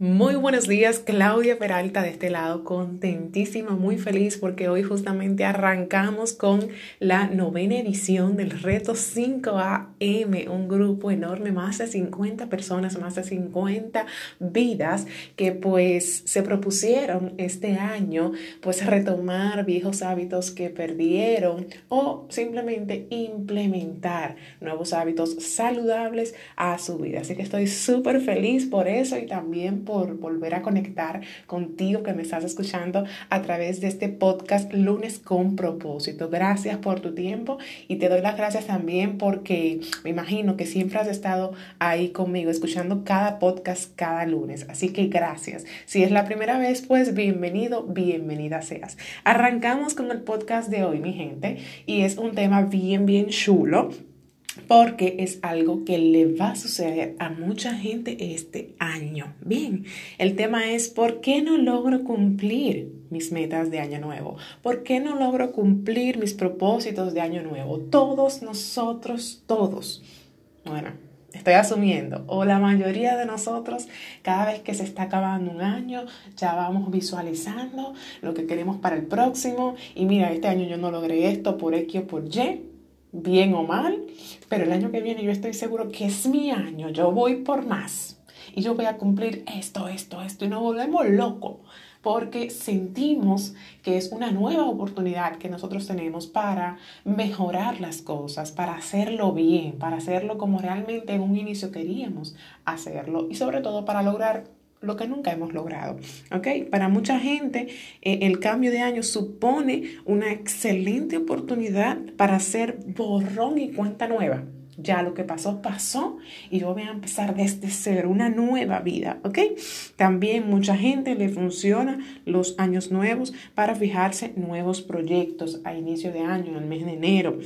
Muy buenos días, Claudia Peralta de este lado, contentísima, muy feliz porque hoy justamente arrancamos con la novena edición del reto 5AM, un grupo enorme, más de 50 personas, más de 50 vidas que pues se propusieron este año pues retomar viejos hábitos que perdieron o simplemente implementar nuevos hábitos saludables a su vida. Así que estoy súper feliz por eso y también por volver a conectar contigo que me estás escuchando a través de este podcast Lunes con propósito. Gracias por tu tiempo y te doy las gracias también porque me imagino que siempre has estado ahí conmigo escuchando cada podcast cada lunes. Así que gracias. Si es la primera vez, pues bienvenido, bienvenida seas. Arrancamos con el podcast de hoy, mi gente, y es un tema bien, bien chulo porque es algo que le va a suceder a mucha gente este año. Bien, el tema es ¿por qué no logro cumplir mis metas de año nuevo? ¿Por qué no logro cumplir mis propósitos de año nuevo? Todos nosotros, todos. Bueno, estoy asumiendo, o la mayoría de nosotros, cada vez que se está acabando un año, ya vamos visualizando lo que queremos para el próximo. Y mira, este año yo no logré esto por X o por Y bien o mal, pero el año que viene yo estoy seguro que es mi año, yo voy por más y yo voy a cumplir esto, esto, esto. Y nos volvemos locos porque sentimos que es una nueva oportunidad que nosotros tenemos para mejorar las cosas, para hacerlo bien, para hacerlo como realmente en un inicio queríamos hacerlo y sobre todo para lograr lo que nunca hemos logrado. ¿ok? Para mucha gente, eh, el cambio de año supone una excelente oportunidad para hacer borrón y cuenta nueva. Ya lo que pasó, pasó y yo voy a empezar desde cero, una nueva vida, ¿ok? También mucha gente le funciona los años nuevos para fijarse nuevos proyectos a inicio de año, en el mes de enero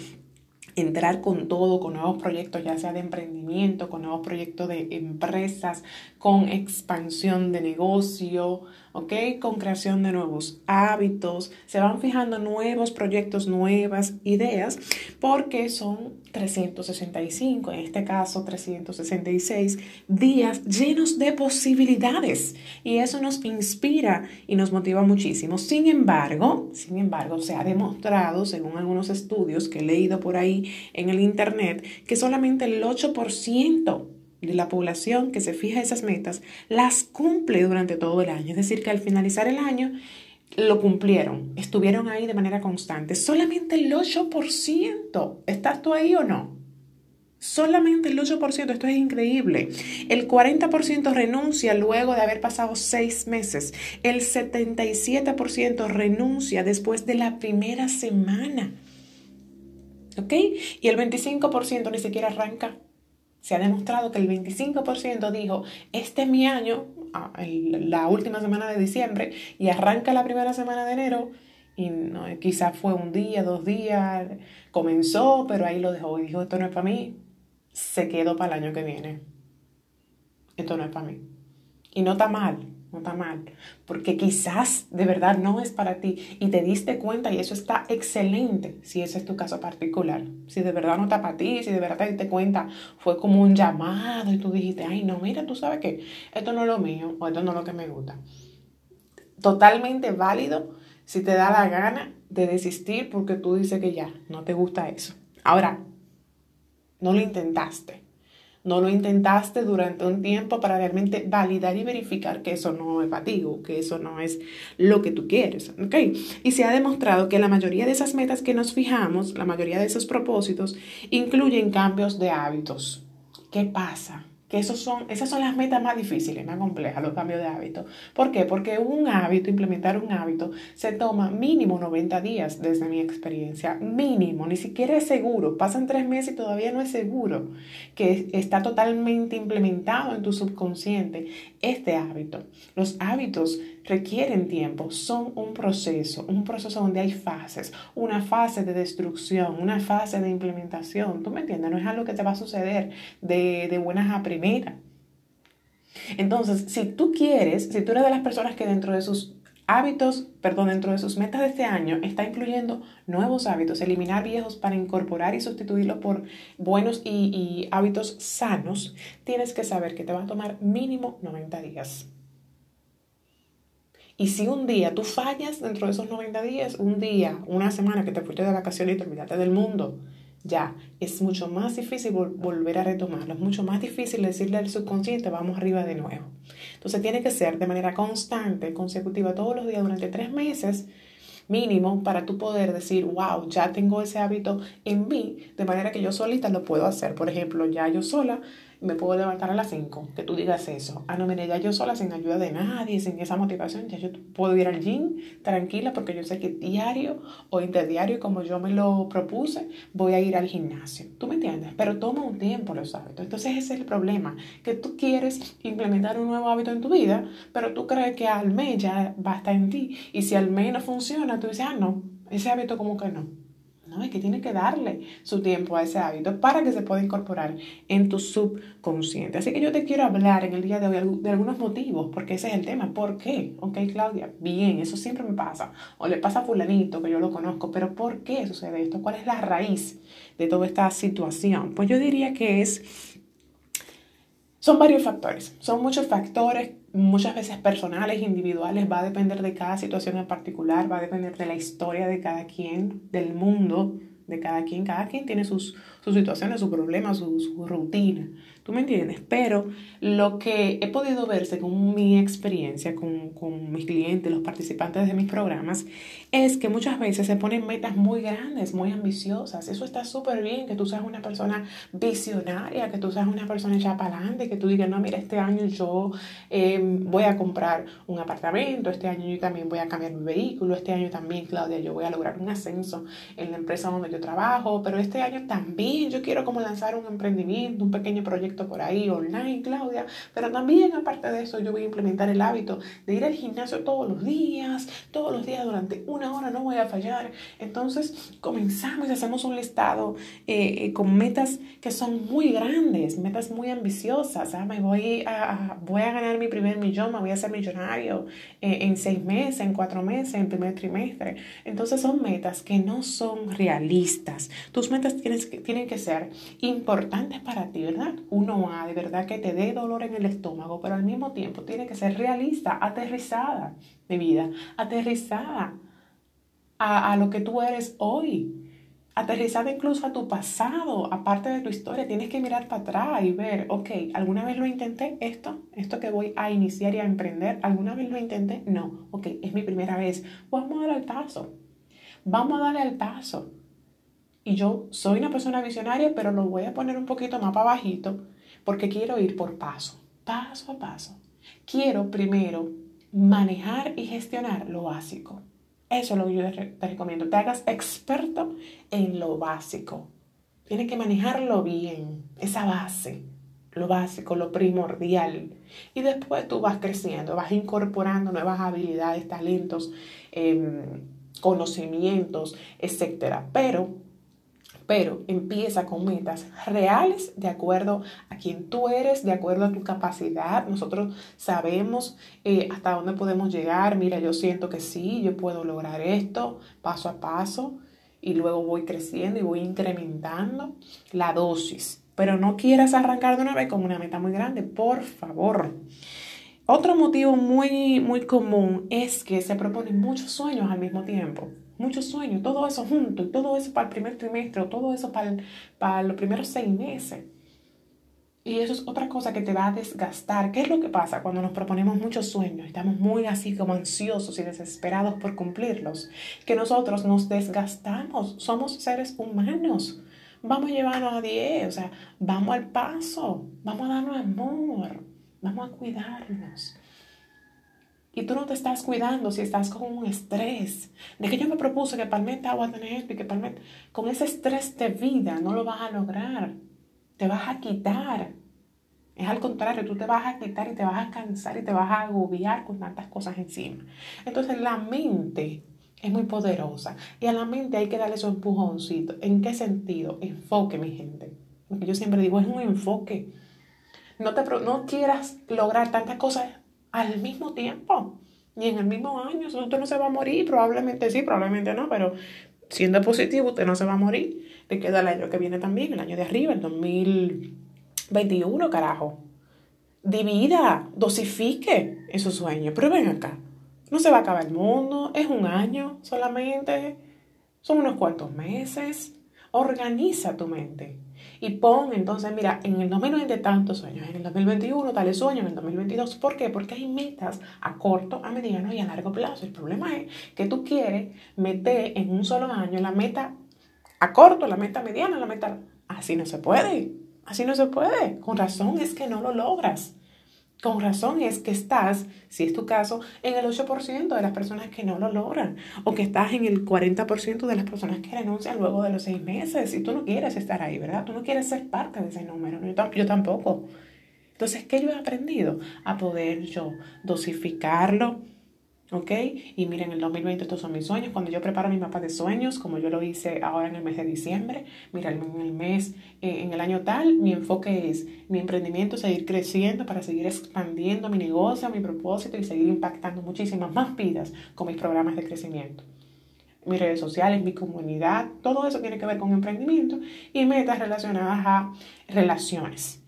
entrar con todo, con nuevos proyectos, ya sea de emprendimiento, con nuevos proyectos de empresas, con expansión de negocio, ¿ok? Con creación de nuevos hábitos, se van fijando nuevos proyectos, nuevas ideas, porque son 365, en este caso 366 días llenos de posibilidades y eso nos inspira y nos motiva muchísimo. Sin embargo, sin embargo, se ha demostrado, según algunos estudios que he leído por ahí en el internet, que solamente el 8% la población que se fija esas metas las cumple durante todo el año. Es decir, que al finalizar el año lo cumplieron, estuvieron ahí de manera constante. Solamente el 8%. ¿Estás tú ahí o no? Solamente el 8%, esto es increíble. El 40% renuncia luego de haber pasado seis meses. El 77% renuncia después de la primera semana. ¿Ok? Y el 25% ni siquiera arranca se ha demostrado que el 25% dijo, este es mi año, ah, la última semana de diciembre, y arranca la primera semana de enero, y no, quizás fue un día, dos días, comenzó, pero ahí lo dejó y dijo, esto no es para mí, se quedó para el año que viene. Esto no es para mí. Y no está mal, no está mal, porque quizás de verdad no es para ti y te diste cuenta y eso está excelente si ese es tu caso particular. Si de verdad no está para ti, si de verdad te diste cuenta, fue como un llamado y tú dijiste, ay, no, mira, tú sabes que esto no es lo mío o esto no es lo que me gusta. Totalmente válido si te da la gana de desistir porque tú dices que ya, no te gusta eso. Ahora, no lo intentaste no lo intentaste durante un tiempo para realmente validar y verificar que eso no es para que eso no es lo que tú quieres. ¿ok? Y se ha demostrado que la mayoría de esas metas que nos fijamos, la mayoría de esos propósitos, incluyen cambios de hábitos. ¿Qué pasa? Que esos son, esas son las metas más difíciles, más complejas, los cambios de hábito. ¿Por qué? Porque un hábito, implementar un hábito, se toma mínimo 90 días desde mi experiencia, mínimo, ni siquiera es seguro, pasan tres meses y todavía no es seguro que está totalmente implementado en tu subconsciente este hábito. Los hábitos requieren tiempo, son un proceso, un proceso donde hay fases, una fase de destrucción, una fase de implementación, ¿tú me entiendes? No es algo que te va a suceder de, de buenas a primeras. Entonces, si tú quieres, si tú eres de las personas que dentro de sus hábitos, perdón, dentro de sus metas de este año está incluyendo nuevos hábitos, eliminar viejos para incorporar y sustituirlos por buenos y, y hábitos sanos, tienes que saber que te va a tomar mínimo 90 días. Y si un día tú fallas dentro de esos 90 días, un día, una semana que te fuiste de vacaciones y te olvidaste del mundo, ya es mucho más difícil volver a retomarlo, es mucho más difícil decirle al subconsciente vamos arriba de nuevo. Entonces tiene que ser de manera constante, consecutiva, todos los días durante tres meses mínimo para tú poder decir, wow, ya tengo ese hábito en mí, de manera que yo solita lo puedo hacer. Por ejemplo, ya yo sola me puedo levantar a las 5, que tú digas eso. Ah, no, mire, ya yo sola, sin ayuda de nadie, sin esa motivación, ya yo puedo ir al gym tranquila porque yo sé que diario o interdiario, como yo me lo propuse, voy a ir al gimnasio. ¿Tú me entiendes? Pero toma un tiempo los hábitos. Entonces ese es el problema, que tú quieres implementar un nuevo hábito en tu vida, pero tú crees que al mes ya basta en ti. Y si al mes no funciona, tú dices, ah, no, ese hábito como que no. No, es que tiene que darle su tiempo a ese hábito para que se pueda incorporar en tu subconsciente. Así que yo te quiero hablar en el día de hoy de algunos motivos, porque ese es el tema. ¿Por qué? Ok, Claudia, bien, eso siempre me pasa. O le pasa a fulanito, que yo lo conozco, pero ¿por qué sucede esto? ¿Cuál es la raíz de toda esta situación? Pues yo diría que es son varios factores, son muchos factores, muchas veces personales, individuales, va a depender de cada situación en particular, va a depender de la historia de cada quien, del mundo de cada quien. Cada quien tiene sus, sus situaciones, sus problemas, su, su rutina. ¿Tú me entiendes? Pero lo que he podido ver según mi experiencia con, con, mis clientes, los participantes de mis programas, es que muchas veces se ponen metas muy grandes, muy ambiciosas. Eso está súper bien, que tú seas una persona visionaria, que tú seas una persona ya para adelante, que tú digas, no, mira, este año yo eh, voy a comprar un apartamento, este año yo también voy a cambiar mi vehículo, este año también, Claudia, yo voy a lograr un ascenso en la empresa donde yo trabajo, pero este año también yo quiero como lanzar un emprendimiento, un pequeño proyecto por ahí online, Claudia, pero también aparte de eso yo voy a implementar el hábito de ir al gimnasio todos los días, todos los días durante una hora no voy a fallar. Entonces comenzamos y hacemos un listado eh, eh, con metas que son muy grandes, metas muy ambiciosas. ¿ah? Me voy a, voy a ganar mi primer millón, me voy a ser millonario eh, en seis meses, en cuatro meses, en primer trimestre. Entonces son metas que no son realistas. Tus metas tienes, tienen que ser importantes para ti, ¿verdad? Uno a de verdad que te dé dolor en el estómago, pero al mismo tiempo tiene que ser realista, aterrizada de vida, aterrizada a, a lo que tú eres hoy aterrizada incluso a tu pasado, aparte de tu historia, tienes que mirar para atrás y ver, ok, ¿alguna vez lo intenté esto? Esto que voy a iniciar y a emprender, ¿alguna vez lo intenté? No, ok, es mi primera vez. Vamos a darle el paso. Vamos a darle el paso. Y yo soy una persona visionaria, pero lo voy a poner un poquito más para bajito porque quiero ir por paso, paso a paso. Quiero primero manejar y gestionar lo básico. Eso es lo que yo te recomiendo. Te hagas experto en lo básico. Tienes que manejarlo bien, esa base, lo básico, lo primordial. Y después tú vas creciendo, vas incorporando nuevas habilidades, talentos, em, conocimientos, etc. Pero pero empieza con metas reales de acuerdo a quien tú eres, de acuerdo a tu capacidad. Nosotros sabemos eh, hasta dónde podemos llegar. Mira, yo siento que sí, yo puedo lograr esto paso a paso y luego voy creciendo y voy incrementando la dosis. Pero no quieras arrancar de una vez con una meta muy grande, por favor. Otro motivo muy, muy común es que se proponen muchos sueños al mismo tiempo muchos sueños, todo eso junto, y todo eso para el primer trimestre, o todo eso para, para los primeros seis meses. Y eso es otra cosa que te va a desgastar. ¿Qué es lo que pasa cuando nos proponemos muchos sueños? Estamos muy así como ansiosos y desesperados por cumplirlos. Que nosotros nos desgastamos. Somos seres humanos. Vamos a llevarnos a 10, o sea, vamos al paso. Vamos a darnos amor. Vamos a cuidarnos. Y tú no te estás cuidando si estás con un estrés. De que yo me propuse que palmeta agua tener esto y que palmeta... Con ese estrés de vida no lo vas a lograr. Te vas a quitar. Es al contrario, tú te vas a quitar y te vas a cansar y te vas a agobiar con tantas cosas encima. Entonces la mente es muy poderosa y a la mente hay que darle su empujoncito. ¿En qué sentido? Enfoque, mi gente. Lo que yo siempre digo es un enfoque. No, te, no quieras lograr tantas cosas al mismo tiempo y en el mismo año. Usted no se va a morir, probablemente sí, probablemente no, pero siendo positivo, usted no se va a morir. Le queda el año que viene también, el año de arriba, el 2021, carajo. Divida, dosifique esos sueños. Pero ven acá. No se va a acabar el mundo, es un año solamente, son unos cuantos meses. Organiza tu mente y pon entonces, mira, en el 2020 tantos sueños, en el 2021 tales sueños, en el 2022. ¿Por qué? Porque hay metas a corto, a mediano y a largo plazo. El problema es que tú quieres meter en un solo año la meta a corto, la meta mediana, la meta... Así no se puede, así no se puede. Con razón es que no lo logras. Con razón es que estás, si es tu caso, en el 8% de las personas que no lo logran o que estás en el 40% de las personas que renuncian luego de los seis meses y tú no quieres estar ahí, ¿verdad? Tú no quieres ser parte de ese número, yo tampoco. Entonces, ¿qué yo he aprendido? A poder yo dosificarlo, ¿Ok? Y miren, en el 2020 estos son mis sueños. Cuando yo preparo mi mapa de sueños, como yo lo hice ahora en el mes de diciembre, mira, en el mes, eh, en el año tal, mi enfoque es mi emprendimiento, seguir creciendo para seguir expandiendo mi negocio, mi propósito y seguir impactando muchísimas más vidas con mis programas de crecimiento. Mis redes sociales, mi comunidad, todo eso tiene que ver con emprendimiento y metas relacionadas a relaciones.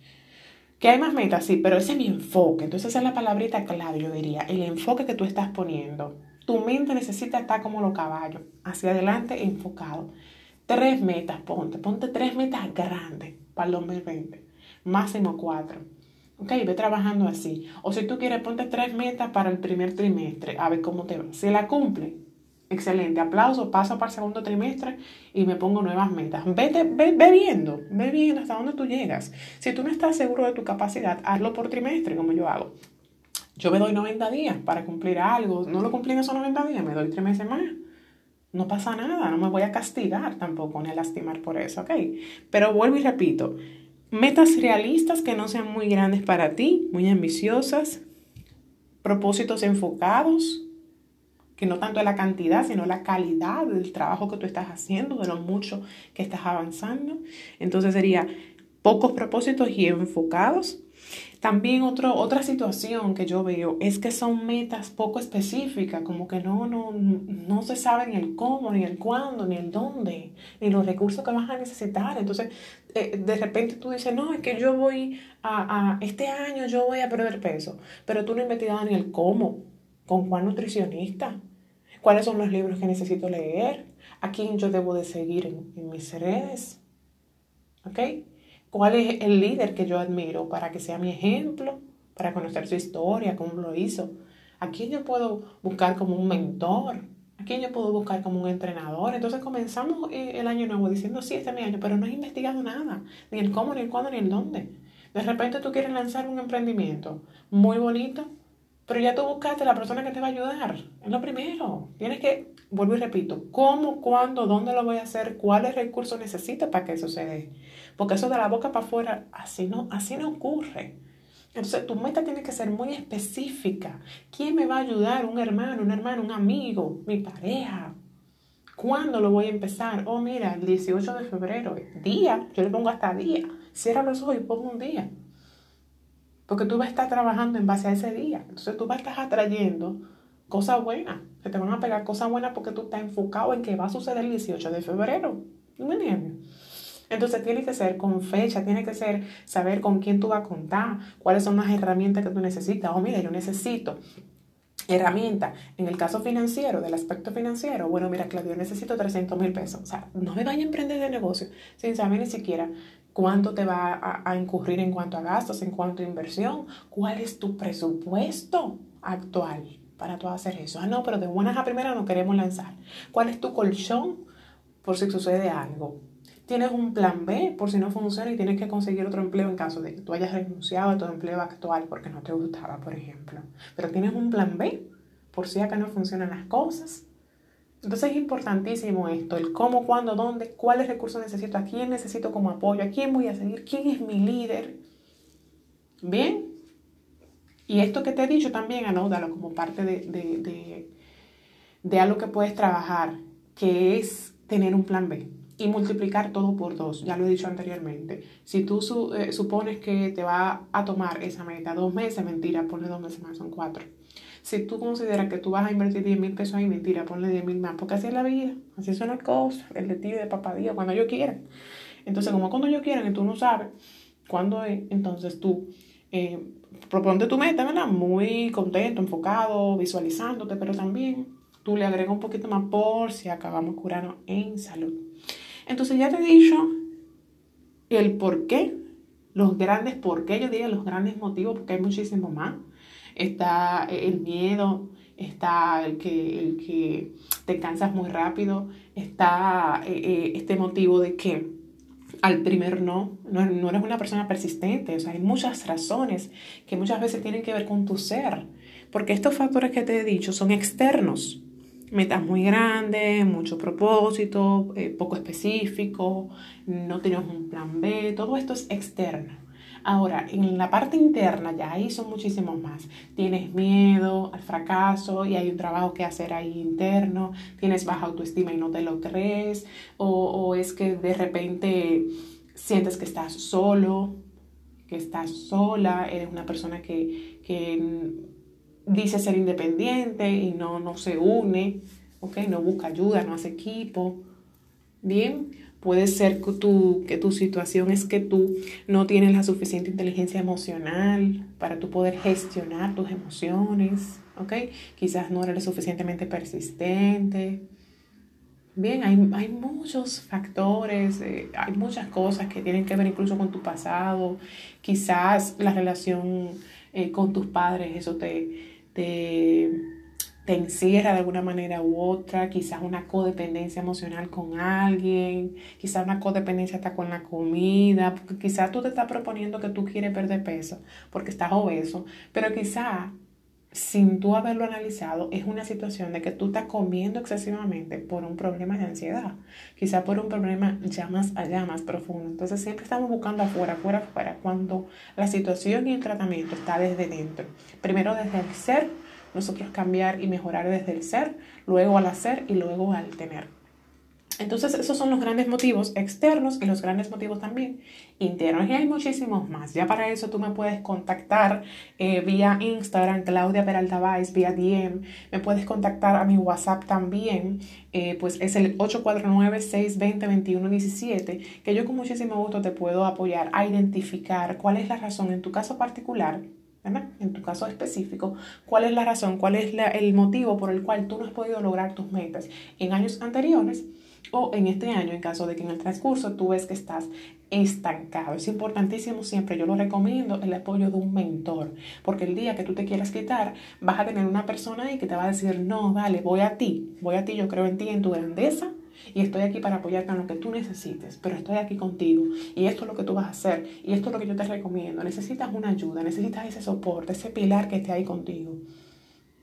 Que hay más metas, sí, pero ese es mi enfoque. Entonces esa es la palabrita clave, yo diría, el enfoque que tú estás poniendo. Tu mente necesita estar como los caballos, hacia adelante enfocado. Tres metas, ponte, ponte tres metas grandes para el 2020, máximo cuatro. Ok, ve trabajando así. O si tú quieres, ponte tres metas para el primer trimestre, a ver cómo te va. Si la cumple, Excelente, aplauso, paso para el segundo trimestre y me pongo nuevas metas. Vete, ve, ve, viendo, ve viendo hasta dónde tú llegas. Si tú no estás seguro de tu capacidad, hazlo por trimestre, como yo hago. Yo me doy 90 días para cumplir algo. No lo cumplí en esos 90 días, me doy tres meses más. No pasa nada, no me voy a castigar tampoco ni a lastimar por eso, ¿ok? Pero vuelvo y repito, metas realistas que no sean muy grandes para ti, muy ambiciosas, propósitos enfocados, que no tanto es la cantidad, sino la calidad del trabajo que tú estás haciendo, de lo mucho que estás avanzando. Entonces sería pocos propósitos y enfocados. También otro, otra situación que yo veo es que son metas poco específicas, como que no, no, no se sabe ni el cómo, ni el cuándo, ni el dónde, ni los recursos que vas a necesitar. Entonces, eh, de repente tú dices, no, es que yo voy a, a, este año yo voy a perder peso, pero tú no has investigado ni el cómo, ¿Con cuál nutricionista? ¿Cuáles son los libros que necesito leer? ¿A quién yo debo de seguir en, mis redes? ¿Ok? ¿Cuál es el líder que yo admiro para que sea mi ejemplo? Para conocer su historia, cómo lo hizo. ¿A quién yo puedo buscar como un mentor? ¿A quién yo puedo buscar como un entrenador? Entonces comenzamos eh, el año nuevo diciendo, sí, este es mi año, pero no has investigado nada, ni el cómo, ni el cuándo, ni el dónde. De repente tú quieres lanzar un emprendimiento muy bonito, pero ya tú buscaste la persona que te va a ayudar. Es lo primero. Tienes que, vuelvo y repito, cómo, cuándo, dónde lo voy a hacer, cuáles recursos necesito para que eso se dé. Porque eso de la boca para afuera, así no, así no ocurre. Entonces, tu meta tiene que ser muy específica. ¿Quién me va a ayudar? ¿Un hermano, un hermano, un amigo, mi pareja? ¿Cuándo lo voy a empezar? Oh, mira, el 18 de febrero, día, yo le pongo hasta día. Cierra los ojos y pongo un día. Porque tú vas a estar trabajando en base a ese día. Entonces tú vas a estar atrayendo cosas buenas. Se te van a pegar cosas buenas porque tú estás enfocado en que va a suceder el 18 de febrero. ¿No me entiendes? Entonces tiene que ser con fecha, tiene que ser saber con quién tú vas a contar, cuáles son las herramientas que tú necesitas. Oh, mira, yo necesito herramienta. En el caso financiero, del aspecto financiero, bueno, mira, Claudio, necesito 300 mil pesos. O sea, no me vaya a emprender de negocio sin saber ni siquiera cuánto te va a, incurrir en cuanto a gastos, en cuanto a inversión, cuál es tu presupuesto actual para tú hacer eso. Ah, no, pero de buenas a primeras no queremos lanzar. ¿Cuál es tu colchón por si sucede algo? Tienes un plan B por si no funciona y tienes que conseguir otro empleo en caso de que tú hayas renunciado a tu empleo actual porque no te gustaba, por ejemplo. Pero tienes un plan B por si acá no funcionan las cosas. Entonces es importantísimo esto, el cómo, cuándo, dónde, cuáles recursos necesito, a quién necesito como apoyo, a quién voy a seguir, quién es mi líder. Bien. Y esto que te he dicho también anótalo como parte de, de, de, algo que puedes trabajar, que es tener un plan B y multiplicar todo por dos. Ya lo he dicho anteriormente. Si tú eh, supones que te va a tomar esa meta dos meses, mentira, ponle dos meses más, son cuatro. Si tú consideras que tú vas a invertir 10 mil pesos ahí, mentira, ponle 10 mil más, porque así es la vida, así son las cosas, el de tío y de papá cuando yo quiera. Entonces, como cuando yo quiera, y tú no sabes cuándo es, entonces tú eh, tu meta, ¿verdad? Muy contento, enfocado, visualizándote, pero también tú le agregas un poquito más por si acabamos curando en salud. Entonces ya te he dicho el por qué, los grandes por qué, yo diría los grandes motivos, porque hay muchísimo más. Está el miedo, está el que, que te cansas muy rápido, está eh, eh, este motivo de que al primer no, no, no eres una persona persistente, o sea, hay muchas razones que muchas veces tienen que ver con tu ser, porque estos factores que te he dicho son externos, metas muy grandes, mucho propósito, eh, poco específico, no tienes un plan B, todo esto es externo. Ahora, en la parte interna ya ahí son muchísimos más. Tienes miedo al fracaso y hay un trabajo que hacer ahí interno, tienes baja autoestima y no te lo crees, o, o es que de repente sientes que estás solo, que estás sola, eres una persona que, que dice ser independiente y no, no se une, ¿okay? no busca ayuda, no hace equipo. Bien, puede ser que tu, que tu situación es que tú no tienes la suficiente inteligencia emocional para tú poder gestionar tus emociones, ¿ok? Quizás no eres suficientemente persistente. Bien, hay, hay muchos factores, eh, hay muchas cosas que tienen que ver incluso con tu pasado. Quizás la relación eh, con tus padres, eso te, te, te encierra de alguna manera u otra, quizás una codependencia emocional con alguien, quizás una codependencia hasta con la comida, porque quizás tú te estás proponiendo que tú quieres perder peso porque estás obeso, pero quizás sin tú haberlo analizado, es una situación de que tú estás comiendo excesivamente por un problema de ansiedad, quizás por un problema ya más allá, más profundo. Entonces siempre estamos buscando afuera, afuera, afuera, cuando la situación y el tratamiento está desde dentro. Primero desde el ser, nosotros cambiar y mejorar desde el ser, luego al hacer y luego al tener. Entonces, esos son los grandes motivos externos y los grandes motivos también internos. Y hay muchísimos más. Ya para eso tú me puedes contactar eh, vía Instagram, Claudia Peralta Vice, vía DM. Me puedes contactar a mi WhatsApp también, eh, pues es el 849-620-2117, que yo con muchísimo gusto te puedo apoyar a identificar cuál es la razón en tu caso particular ¿verdad? En tu caso específico, ¿cuál es la razón, cuál es el motivo por el cual tú no has podido lograr tus metas en años anteriores? O en este año en caso de que en el transcurso tú ves que estás estancado. Es importantísimo siempre, yo lo recomiendo, el apoyo de un mentor, porque el día que tú te quieras quitar, vas a tener una persona ahí que te va a decir, no, dale, voy a ti, voy a ti, yo creo en ti, en tu grandeza, y estoy aquí para apoyarte en lo que tú necesites, pero estoy aquí contigo y esto es lo que tú vas a hacer y esto es lo que yo te recomiendo. Necesitas una ayuda, necesitas ese soporte, ese pilar que esté ahí contigo.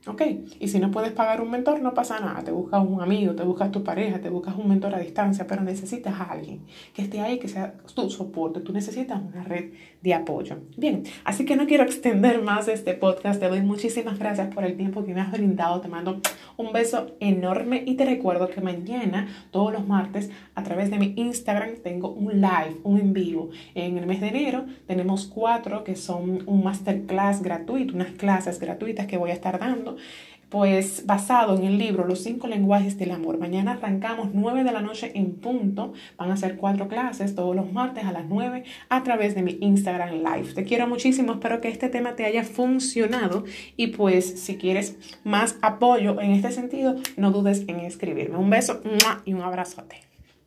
¿Ok? Y si no puedes pagar un mentor, no pasa nada. Te buscas un amigo, te buscas tu pareja, te buscas un mentor a distancia, pero necesitas a alguien que esté ahí, que sea tu soporte. Tú necesitas una red de apoyo. Bien, así que no quiero extender más este podcast. Te doy muchísimas gracias por el tiempo que me has brindado. Te mando un beso enorme y te recuerdo que mañana, todos los martes, a través de mi Instagram, tengo un live, un en vivo. En el mes de enero tenemos cuatro que son un masterclass gratuito, unas clases gratuitas que voy a estar dando pues basado en el libro Los cinco lenguajes del amor. Mañana arrancamos 9 de la noche en punto. Van a ser cuatro clases todos los martes a las 9 a través de mi Instagram Live. Te quiero muchísimo, espero que este tema te haya funcionado y pues si quieres más apoyo en este sentido, no dudes en escribirme. Un beso y un abrazote.